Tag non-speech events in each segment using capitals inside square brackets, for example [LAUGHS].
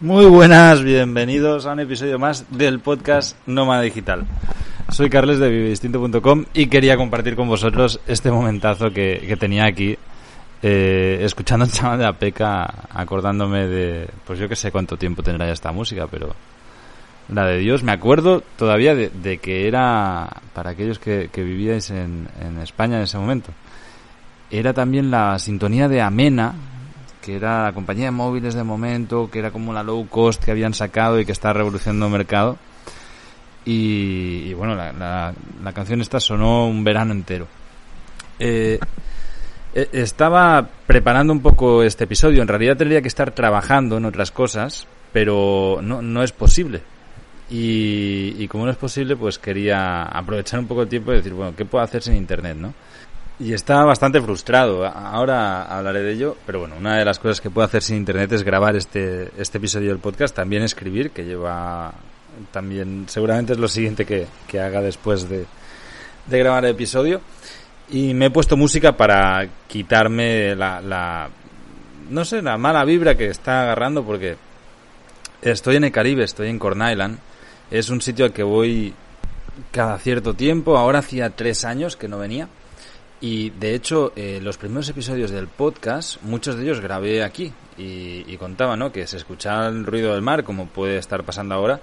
Muy buenas, bienvenidos a un episodio más del podcast Nómada Digital. Soy Carles de vivedistinto.com y quería compartir con vosotros este momentazo que, que tenía aquí, eh, escuchando el chaval de Apeca, acordándome de, pues yo que sé cuánto tiempo tendrá ya esta música, pero la de Dios, me acuerdo todavía de, de que era, para aquellos que, que vivíais en, en España en ese momento, era también la sintonía de Amena, que era la compañía de móviles de momento, que era como la low cost que habían sacado y que está revolucionando el mercado. Y, y bueno, la, la, la, canción esta sonó un verano entero. Eh, eh, estaba preparando un poco este episodio. En realidad tendría que estar trabajando en otras cosas, pero no, no es posible. Y, y como no es posible, pues quería aprovechar un poco el tiempo y decir, bueno, ¿qué puedo hacer sin internet, no? Y estaba bastante frustrado. Ahora hablaré de ello, pero bueno, una de las cosas que puedo hacer sin internet es grabar este, este episodio del podcast, también escribir, que lleva también, seguramente es lo siguiente que, que haga después de, de, grabar el episodio. Y me he puesto música para quitarme la, la, no sé, la mala vibra que está agarrando porque estoy en el Caribe, estoy en Corn Island. Es un sitio al que voy cada cierto tiempo. Ahora hacía tres años que no venía y de hecho, eh, los primeros episodios del podcast, muchos de ellos grabé aquí y, y, contaba, ¿no? Que se escuchaba el ruido del mar, como puede estar pasando ahora,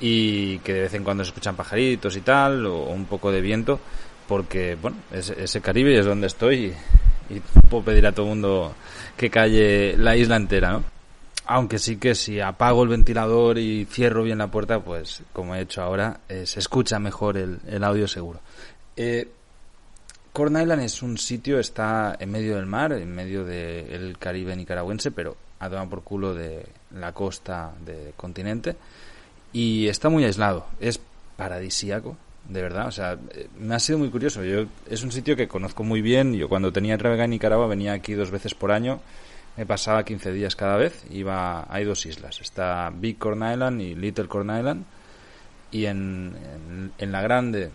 y que de vez en cuando se escuchan pajaritos y tal, o, un poco de viento, porque, bueno, es, ese Caribe es donde estoy y, y puedo pedir a todo el mundo que calle la isla entera, ¿no? Aunque sí que si apago el ventilador y cierro bien la puerta, pues como he hecho ahora, eh, se escucha mejor el, el audio seguro. Eh, Corn Island es un sitio, está en medio del mar, en medio del de Caribe nicaragüense, pero a tomar por culo de la costa del continente. Y está muy aislado. Es paradisíaco, de verdad. O sea, me ha sido muy curioso. Yo, es un sitio que conozco muy bien. Yo cuando tenía Travega en Nicaragua venía aquí dos veces por año. Me pasaba 15 días cada vez. Iba, hay dos islas. Está Big Corn Island y Little Corn Island. Y en, en, en la grande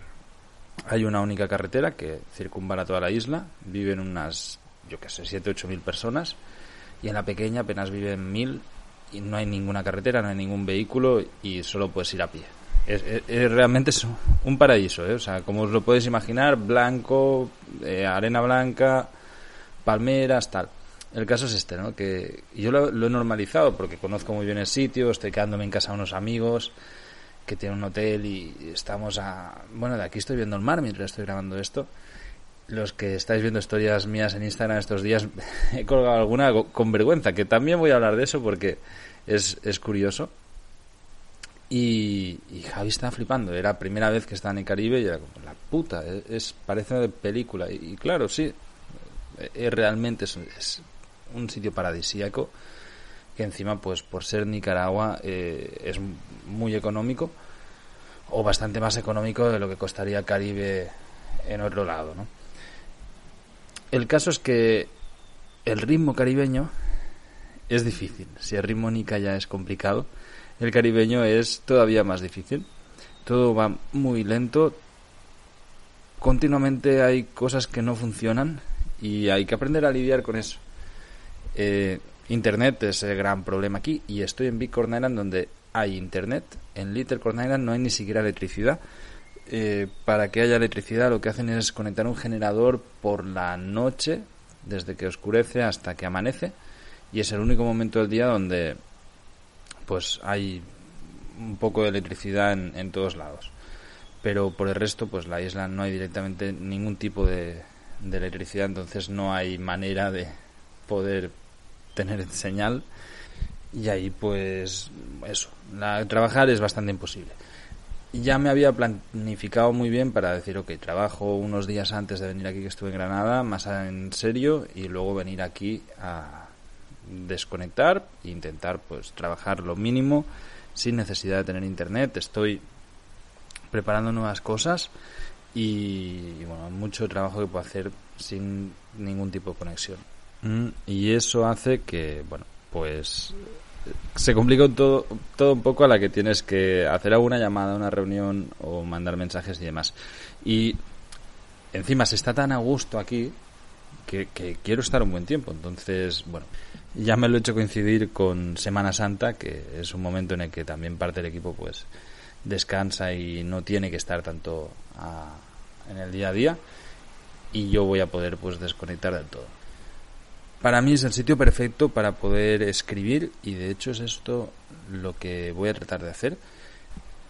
hay una única carretera que circunvala toda la isla, viven unas, yo qué sé, 7, 8 mil personas, y en la pequeña apenas viven mil y no hay ninguna carretera, no hay ningún vehículo y solo puedes ir a pie. Es, realmente es un paraíso, ¿eh? o sea, como os lo podéis imaginar, blanco, eh, arena blanca, palmeras, tal. El caso es este, ¿no? Que yo lo, lo he normalizado porque conozco muy bien el sitio, estoy quedándome en casa de unos amigos, que tiene un hotel y estamos a... Bueno, de aquí estoy viendo el mar mientras estoy grabando esto. Los que estáis viendo historias mías en Instagram estos días, [LAUGHS] he colgado alguna con vergüenza, que también voy a hablar de eso porque es, es curioso. Y, y, Javi estaba flipando, era la primera vez que estaba en el Caribe y era como, la puta, es, es parece de película. Y, y, claro, sí, es, realmente es, es un sitio paradisíaco que encima pues por ser Nicaragua eh, es muy económico o bastante más económico de lo que costaría Caribe en otro lado ¿no? el caso es que el ritmo caribeño es difícil. Si el ritmo nica ya es complicado el caribeño es todavía más difícil. Todo va muy lento. Continuamente hay cosas que no funcionan y hay que aprender a lidiar con eso. Eh, Internet es el gran problema aquí y estoy en Big Corn Island donde hay internet. En Little Corn Island no hay ni siquiera electricidad. Eh, para que haya electricidad lo que hacen es conectar un generador por la noche, desde que oscurece hasta que amanece, y es el único momento del día donde pues hay un poco de electricidad en, en todos lados. Pero por el resto, pues la isla no hay directamente ningún tipo de, de electricidad, entonces no hay manera de poder tener señal y ahí pues eso, la, trabajar es bastante imposible. Ya me había planificado muy bien para decir, ok, trabajo unos días antes de venir aquí que estuve en Granada, más en serio, y luego venir aquí a desconectar e intentar pues trabajar lo mínimo sin necesidad de tener internet. Estoy preparando nuevas cosas y, y bueno, mucho trabajo que puedo hacer sin ningún tipo de conexión. Mm, y eso hace que, bueno, pues se complica todo, todo un poco a la que tienes que hacer alguna llamada, una reunión o mandar mensajes y demás. Y encima se está tan a gusto aquí que, quiero estar un buen tiempo. Entonces, bueno, Ya me lo he hecho coincidir con Semana Santa, que es un momento en el que también parte del equipo pues descansa y no tiene que estar tanto en el día a día y yo voy a poder pues desconectar del todo. Para mí es el sitio perfecto para poder escribir y de hecho es esto lo que voy a tratar de hacer.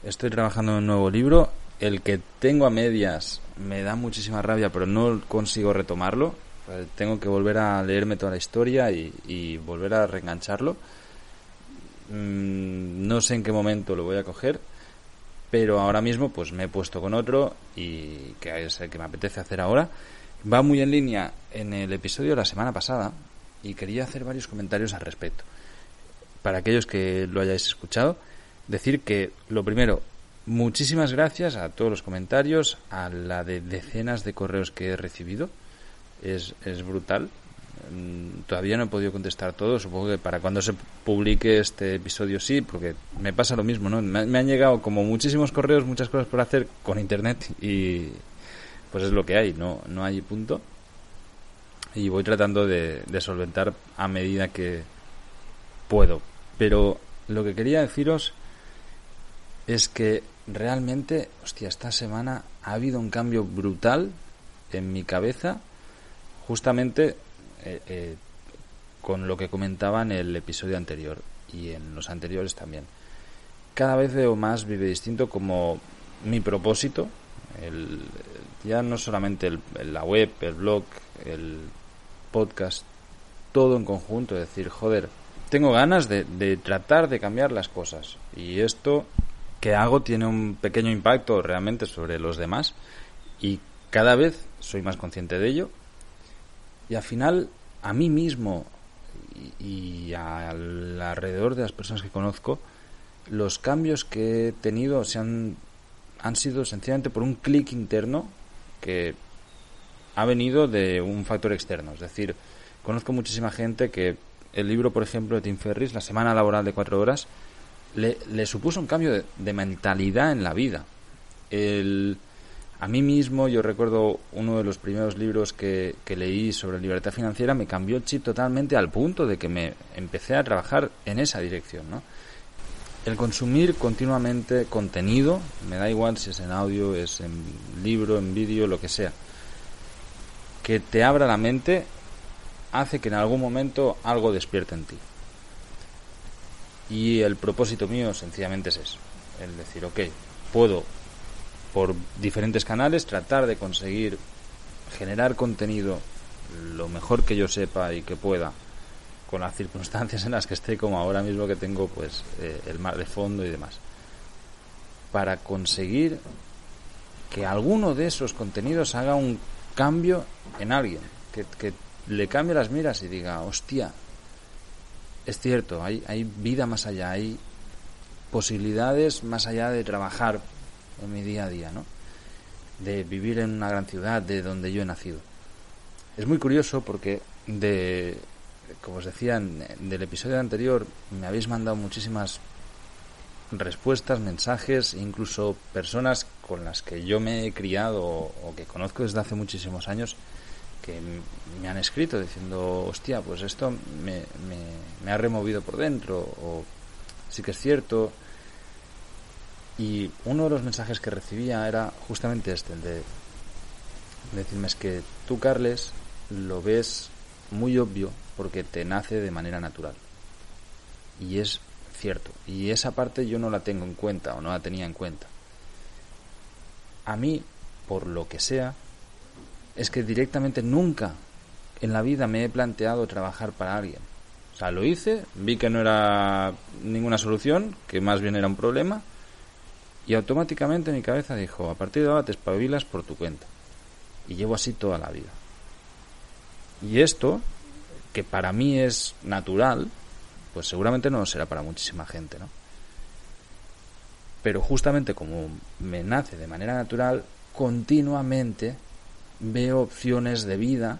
Estoy trabajando en un nuevo libro, el que tengo a medias me da muchísima rabia pero no consigo retomarlo. Tengo que volver a leerme toda la historia y, volver a reengancharlo. Mm, no sé en qué momento lo voy a coger, pero ahora mismo pues me he puesto con otro y que es el que me apetece hacer ahora. Va muy en línea en el episodio de la semana pasada y quería hacer varios comentarios al respecto. Para aquellos que lo hayáis escuchado, decir que lo primero, muchísimas gracias a todos los comentarios, a la de decenas de correos que he recibido. Es, es brutal. Mm, todavía no he podido contestar todo. Supongo que para cuando se publique este episodio sí, porque me pasa lo mismo, ¿no? Me, han llegado como muchísimos correos, muchas cosas por hacer con internet y pues es lo que hay, no, no hay punto. Y voy tratando de, solventar a medida que puedo. Pero lo que quería deciros es que realmente, hostia, esta semana ha habido un cambio brutal en mi cabeza justamente eh, eh, con lo que comentaba en el episodio anterior y en los anteriores también. Cada vez veo más Vive Distinto como mi propósito, el, ya no solamente la web, el blog, el podcast, todo en conjunto, es decir, joder, tengo ganas de, de tratar de cambiar las cosas. Y esto que hago tiene un pequeño impacto realmente sobre los demás y cada vez soy más consciente de ello. Y al final, a mí mismo y, al alrededor de las personas que conozco, los cambios que he tenido se han, han sido sencillamente por un clic interno que ha venido de un factor externo. Es decir, conozco muchísima gente que el libro, por ejemplo, de Tim Ferris, La semana laboral de cuatro horas, le, le supuso un cambio de, mentalidad en la vida. El a mí mismo, yo recuerdo uno de los primeros libros que, leí sobre libertad financiera, me cambió el chip totalmente al punto de que me empecé a trabajar en esa dirección, ¿no? El consumir continuamente contenido, me da igual si es en audio, es en libro, en vídeo, lo que sea, que te abra la mente, hace que en algún momento algo despierte en ti. Y el propósito mío sencillamente es eso, el decir, ok, puedo por diferentes canales, tratar de conseguir generar contenido lo mejor que yo sepa y que pueda con las circunstancias en las que esté como ahora mismo que tengo pues eh, el mar de fondo y demás para conseguir que alguno de esos contenidos haga un cambio en alguien que, le cambie las miras y diga hostia es cierto hay, hay vida más allá hay posibilidades más allá de trabajar en mi día a día, ¿no? De vivir en una gran ciudad, de donde yo he nacido. Es muy curioso porque de, como os decía, del episodio anterior me habéis mandado muchísimas respuestas, mensajes, incluso personas con las que yo me he criado o, que conozco desde hace muchísimos años que me han escrito diciendo, hostia, pues esto me, me, me ha removido por dentro, o sí que es cierto, y uno de los mensajes que recibía era justamente este, el de decirme es que tú, Carles, lo ves muy obvio porque te nace de manera natural. Y es cierto. Y esa parte yo no la tengo en cuenta o no la tenía en cuenta. A mí, por lo que sea, es que directamente nunca en la vida me he planteado trabajar para alguien. O sea, lo hice, vi que no era ninguna solución, que más bien era un problema, y automáticamente mi cabeza dijo, a partir de ahora te espabilas por tu cuenta. Y llevo así toda la vida. Y esto, que para mí es natural, pues seguramente no será para muchísima gente, ¿no? Pero justamente como me nace de manera natural, continuamente veo opciones de vida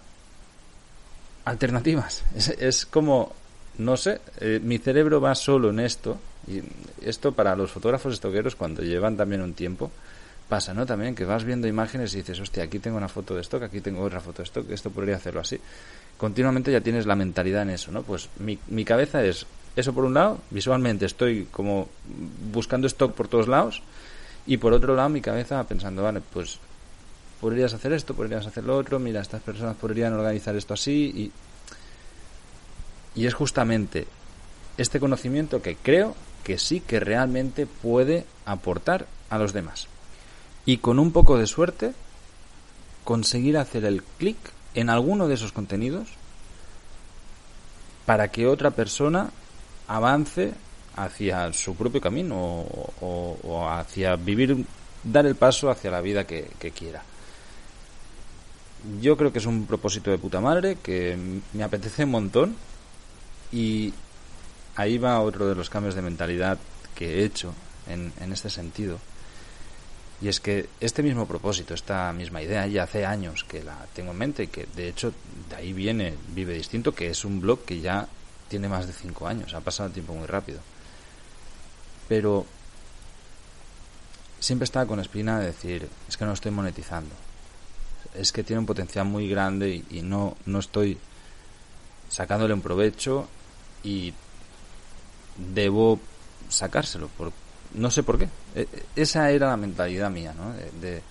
alternativas. [LAUGHS] Es, como, no sé, eh, mi cerebro va solo en esto y esto para los fotógrafos estoqueros, cuando llevan también un tiempo, pasa, ¿no? También que vas viendo imágenes y dices, hostia, aquí tengo una foto de stock, aquí tengo otra foto de stock, esto podría hacerlo así. continuamente ya tienes la mentalidad en eso, ¿no? Pues mi, mi cabeza es eso por un lado, visualmente estoy como buscando stock por todos lados y por otro lado mi cabeza pensando, vale, pues podrías hacer esto, podrías hacer lo otro, mira, estas personas podrían organizar esto así y, y es justamente este conocimiento que creo que sí que realmente puede aportar a los demás. Y con un poco de suerte conseguir hacer el clic en alguno de esos contenidos para que otra persona avance hacia su propio camino o, hacia vivir, dar el paso hacia la vida que, quiera. Yo creo que es un propósito de puta madre que me apetece un montón y ahí va otro de los cambios de mentalidad que he hecho en, en este sentido. Y es que este mismo propósito, esta misma idea, ya hace años que la tengo en mente y que de hecho de ahí viene Vive Distinto, que es un blog que ya tiene más de cinco años, ha pasado el tiempo muy rápido. Pero siempre estaba con espina de decir, es que no estoy monetizando. Es que tiene un potencial muy grande y, no, no estoy sacándole un provecho y debo sacárselo. No sé por qué. E, esa era la mentalidad mía, ¿no? De,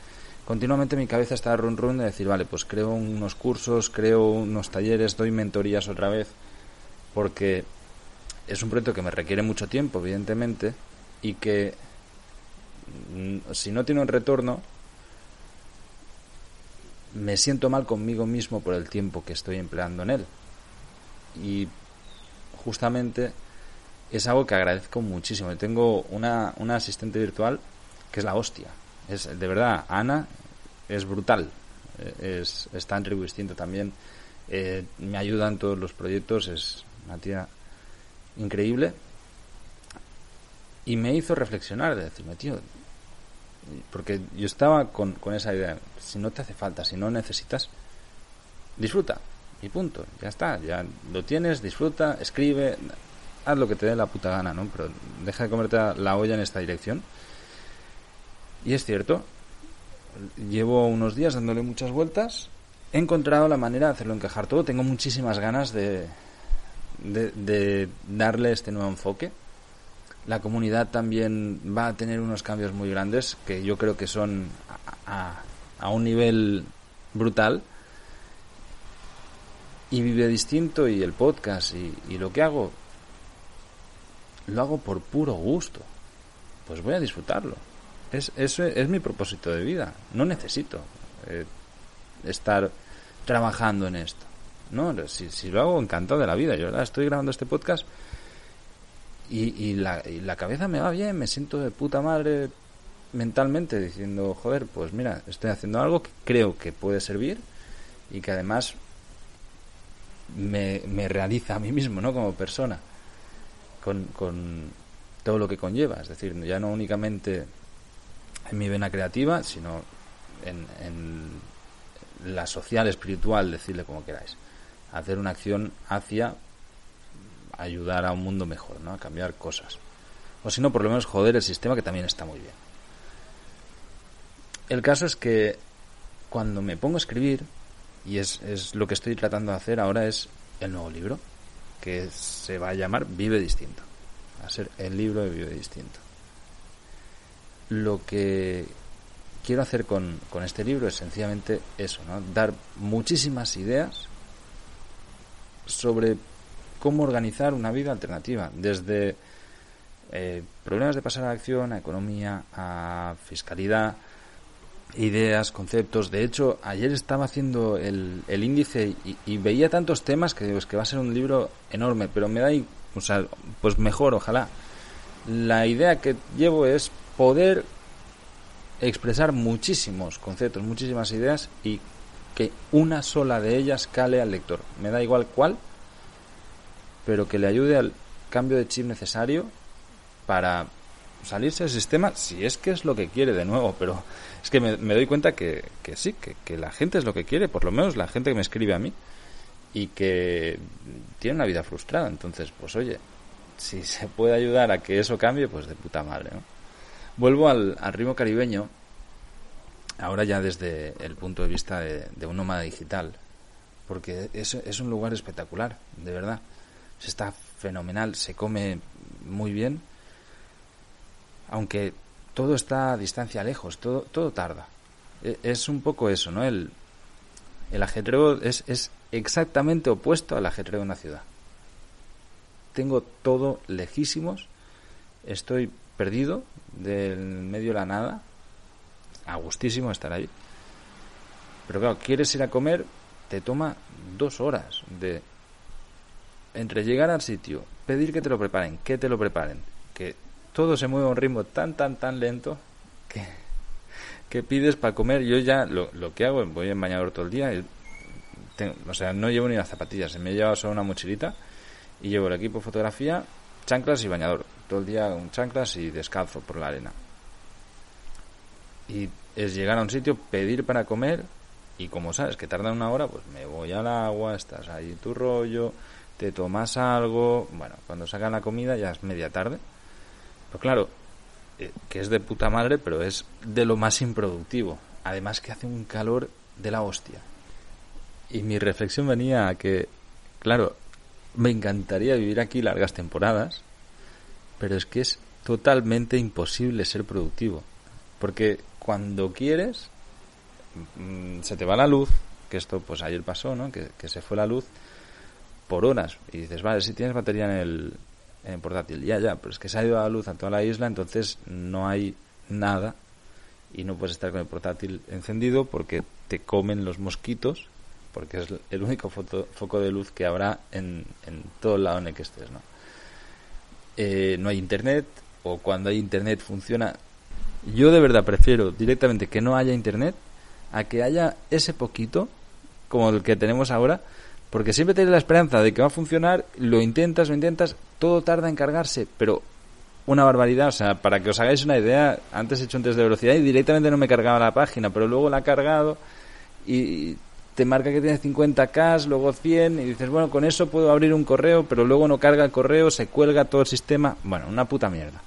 continuamente mi cabeza estaba run run de decir, vale, pues creo unos cursos, creo unos talleres, doy mentorías otra vez porque es un proyecto que me requiere mucho tiempo, evidentemente, y que mm, si no tiene un retorno, me siento mal conmigo mismo por el tiempo que estoy empleando en él. Y justamente es algo que agradezco muchísimo. Tengo una, una asistente virtual que es la hostia. Es, de verdad, Ana es brutal. Es, está en Tribu Distinto también. Eh, me ayuda en todos los proyectos. Es, una tía increíble. Y me hizo reflexionar, de decirme, tío, porque yo estaba con, con esa idea, si no te hace falta, si no necesitas, disfruta, y punto, ya está, ya lo tienes, disfruta, escribe, haz lo que te dé la puta gana, ¿no? Pero deja de comerte la olla en esta dirección. Y es cierto, llevo unos días dándole muchas vueltas, he encontrado la manera de hacerlo encajar todo, tengo muchísimas ganas de, de, darle este nuevo enfoque. La comunidad también va a tener unos cambios muy grandes que yo creo que son a, a un nivel brutal. Y vive distinto y el podcast y, lo que hago, lo hago por puro gusto. Pues voy a disfrutarlo. Es, eso es mi propósito de vida. No necesito eh, estar trabajando en esto. No, si, lo hago encantado de la vida. Yo ahora estoy grabando este podcast y, la, la cabeza me va bien, me siento de puta madre mentalmente diciendo, joder, pues mira, estoy haciendo algo que creo que puede servir y que además me, me realiza a mí mismo, ¿no? Como persona, con, con todo lo que conlleva. Es decir, ya no únicamente en mi vena creativa, sino en, en la social, espiritual, decirle como queráis hacer una acción hacia ayudar a un mundo mejor, ¿no? A cambiar cosas. O si no, por lo menos joder el sistema que también está muy bien. El caso es que cuando me pongo a escribir, y es, es lo que estoy tratando de hacer ahora, es el nuevo libro, que se va a llamar Vive Distinto. Va a ser el libro de Vive Distinto. Lo que quiero hacer con, con este libro es sencillamente eso, ¿no? Dar muchísimas ideas sobre cómo organizar una vida alternativa, desde eh, problemas de pasar a la acción, a economía, a fiscalidad, ideas, conceptos. De hecho, ayer estaba haciendo el, el índice y, veía tantos temas que digo, es que va a ser un libro enorme, pero me da, o sea, pues mejor, ojalá. La idea que llevo es poder expresar muchísimos conceptos, muchísimas ideas y que una sola de ellas cale al lector. Me da igual cuál, pero que le ayude al cambio de chip necesario para salirse del sistema, si es que es lo que quiere de nuevo, pero es que me, doy cuenta que, sí, que, que, la gente es lo que quiere, por lo menos la gente que me escribe a mí, y que tiene una vida frustrada. Entonces, pues oye, si se puede ayudar a que eso cambie, pues de puta madre, ¿no? Vuelvo al, al ritmo caribeño ahora ya desde el punto de vista de, un nómada digital, porque es, es un lugar espectacular, de verdad. Se está fenomenal, se come muy bien, aunque todo está a distancia lejos, todo, todo tarda. E, es un poco eso, ¿no? El, el ajetreo es, es exactamente opuesto al ajetreo de una ciudad. Tengo todo lejísimos, estoy perdido del medio de la nada, a gustísimo estar ahí. Pero claro, quieres ir a comer, te toma dos horas de entre llegar al sitio, pedir que te lo preparen, que te lo preparen, que todo se mueve a un ritmo tan, tan, tan lento que, que pides para comer. Yo ya lo, lo que hago, voy en bañador todo el día, y o sea, no llevo ni las zapatillas, me he llevado solo una mochilita y llevo el equipo de fotografía, chanclas y bañador. Todo el día con chanclas y descalzo por la arena. Y es llegar a un sitio, pedir para comer y como sabes que tarda una hora, pues me voy al agua, estás ahí tu rollo, te tomas algo, bueno, cuando sacan la comida ya es media tarde. Pero claro, eh, que es de puta madre, pero es de lo más improductivo. Además que hace un calor de la hostia. Y mi reflexión venía a que, claro, me encantaría vivir aquí largas temporadas, pero es que es totalmente imposible ser productivo. Porque cuando quieres, mm, se te va la luz, que esto pues ayer pasó, ¿no? Que, que se fue la luz por horas. Y dices, vale, si tienes batería en el, en portátil, ya, ya, pero es que se ha ido la luz a toda la isla, entonces no hay nada y no puedes estar con el portátil encendido porque te comen los mosquitos, porque es el único foco de luz que habrá en, en todo el lado en que estés, ¿no? Eh, no hay internet, o cuando hay internet funciona. Yo de verdad prefiero directamente que no haya internet a que haya ese poquito, como el que tenemos ahora, porque siempre tienes la esperanza de que va a funcionar, lo intentas, lo intentas, todo tarda en cargarse, pero una barbaridad. O sea, para que os hagáis una idea, antes he hecho un test de velocidad y directamente no me cargaba la página, pero luego la ha cargado y te marca que tiene 50k, luego 100 y dices, bueno, con eso puedo abrir un correo, pero luego no carga el correo, se cuelga todo el sistema. Bueno, una puta mierda.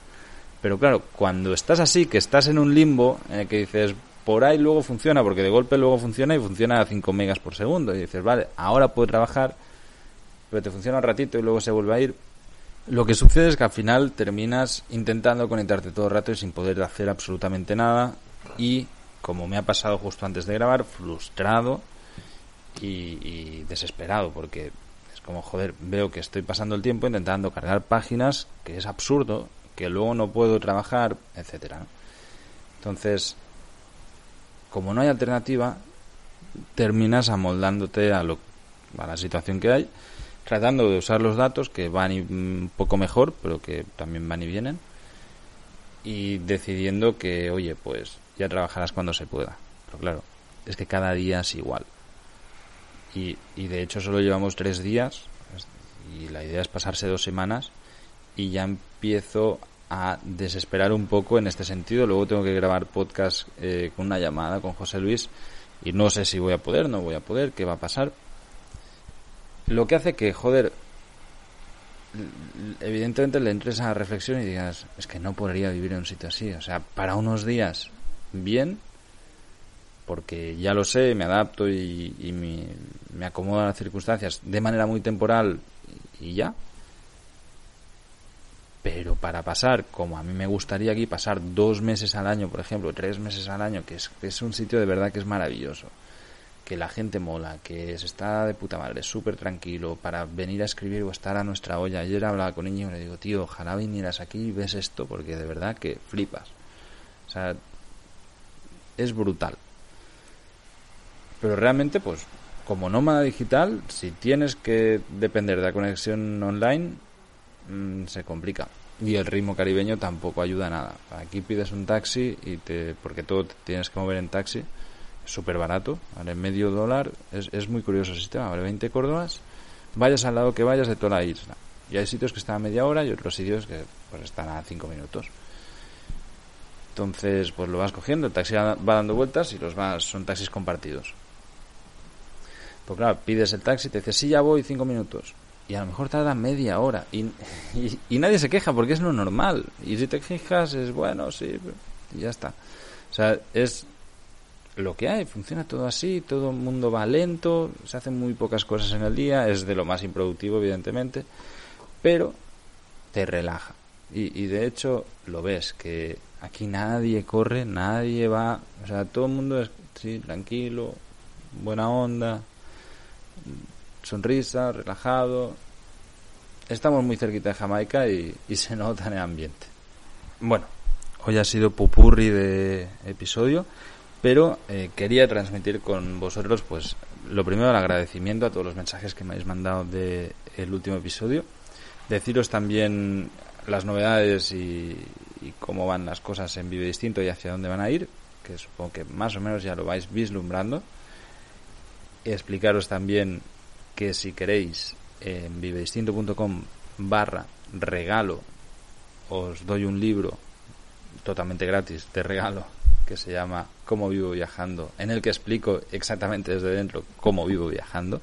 Pero claro, cuando estás así, que estás en un limbo en el que dices, por ahí luego funciona, porque de golpe luego funciona y funciona a 5 megas por segundo. Y dices, vale, ahora puedo trabajar, pero te funciona un ratito y luego se vuelve a ir. Lo que sucede es que al final terminas intentando conectarte todo el rato y sin poder hacer absolutamente nada. Y, como me ha pasado justo antes de grabar, frustrado y, y desesperado, porque es como, joder, veo que estoy pasando el tiempo intentando cargar páginas, que es absurdo, que luego no puedo trabajar, etcétera. Entonces, como no hay alternativa, terminas amoldándote a, lo, a la situación que hay, tratando de usar los datos que van un poco mejor, pero que también van y vienen, y decidiendo que, oye, pues ya trabajarás cuando se pueda. Pero claro, es que cada día es igual. Y, y de hecho solo llevamos tres días, y la idea es pasarse dos semanas, y ya empiezo a desesperar un poco en este sentido. Luego tengo que grabar podcast eh, con una llamada con José Luis y no sé si voy a poder, no voy a poder, qué va a pasar. Lo que hace que, joder, evidentemente le entres a la reflexión y digas, es que no podría vivir en un sitio así. O sea, para unos días, bien, porque ya lo sé, me adapto y, y me, me acomodo a las circunstancias de manera muy temporal y ya pero para pasar, como a mí me gustaría aquí, pasar dos meses al año, por ejemplo, tres meses al año, que es, es un sitio de verdad que es maravilloso, que la gente mola, que se está de puta madre, súper tranquilo, para venir a escribir o estar a nuestra olla. Ayer hablaba con niño y le digo, tío, ojalá vinieras aquí y ves esto, porque de verdad que flipas. O sea, es brutal. Pero realmente, pues, como nómada digital, si tienes que depender de la conexión online, Mm, se complica. Y el ritmo caribeño tampoco ayuda a nada. Aquí pides un taxi y te, porque todo te tienes que mover en taxi, es súper barato, vale medio dólar, es, es muy curioso el sistema, vale 20 córdobas, vayas al lado que vayas de toda la isla. Y hay sitios que están a media hora y otros sitios que pues están a 5 minutos. Entonces, pues lo vas cogiendo, el taxi va dando vueltas y los vas, son taxis compartidos. Pues claro, pides el taxi, te dice, sí, ya voy 5 minutos y a lo mejor tarda media hora. Y, y, nadie se queja porque es lo normal. Y si te quejas es bueno sí y ya está. O sea es lo que hay, funciona todo así, todo el mundo va lento, se hacen muy pocas cosas en el día, es de lo más improductivo, evidentemente, pero te relaja. Y, de hecho lo ves, que aquí nadie corre, nadie va, o sea, todo el mundo es sí, tranquilo, buena onda, sonrisa, relajado. Estamos muy cerquita de Jamaica y, y se nota en el ambiente. Bueno, hoy ha sido pupurri de episodio pero eh, quería transmitir con vosotros pues lo primero el agradecimiento a todos los mensajes que me habéis mandado del el último episodio deciros también las novedades y, cómo van las cosas en Vive Distinto y hacia dónde van a ir que supongo que más o menos ya lo vais vislumbrando y explicaros también que si queréis en vivedistinto.com barra regalo os doy un libro totalmente gratis de regalo que se llama Cómo vivo viajando, en el que explico exactamente desde dentro cómo vivo viajando,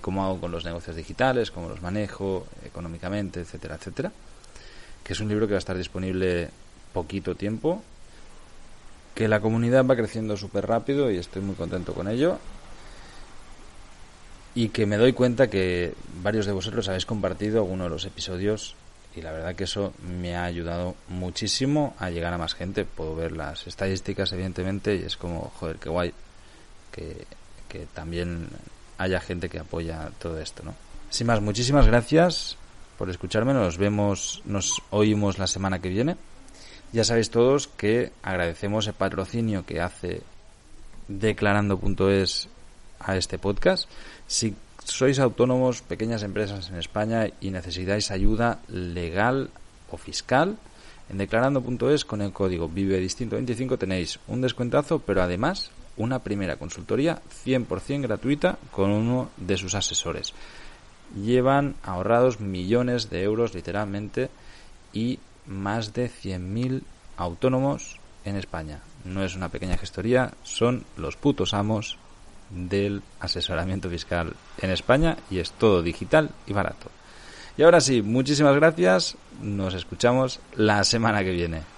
cómo hago con los negocios digitales, cómo los manejo económicamente, etcétera, etcétera. Que es un libro que va a estar disponible poquito tiempo, que la comunidad va creciendo súper rápido y estoy muy contento con ello. Y que me doy cuenta que varios de vosotros habéis compartido alguno de los episodios y la verdad que eso me ha ayudado muchísimo a llegar a más gente. Puedo ver las estadísticas, evidentemente, y es como, joder, qué guay que, que también haya gente que apoya todo esto, ¿no? Sin más, muchísimas gracias por escucharme. Nos vemos, nos oímos la semana que viene. Ya sabéis todos que agradecemos el patrocinio que hace declarando.es a este podcast. Si sois autónomos, pequeñas empresas en España y necesitáis ayuda legal o fiscal, en declarando.es con el código Vive Distinto 25 tenéis un descuentazo, pero además una primera consultoría 100% gratuita con uno de sus asesores. Llevan ahorrados millones de euros literalmente y más de 100.000 autónomos en España. No es una pequeña gestoría, son los putos amos del asesoramiento fiscal en España y es todo digital y barato. Y ahora sí, muchísimas gracias. Nos escuchamos la semana que viene.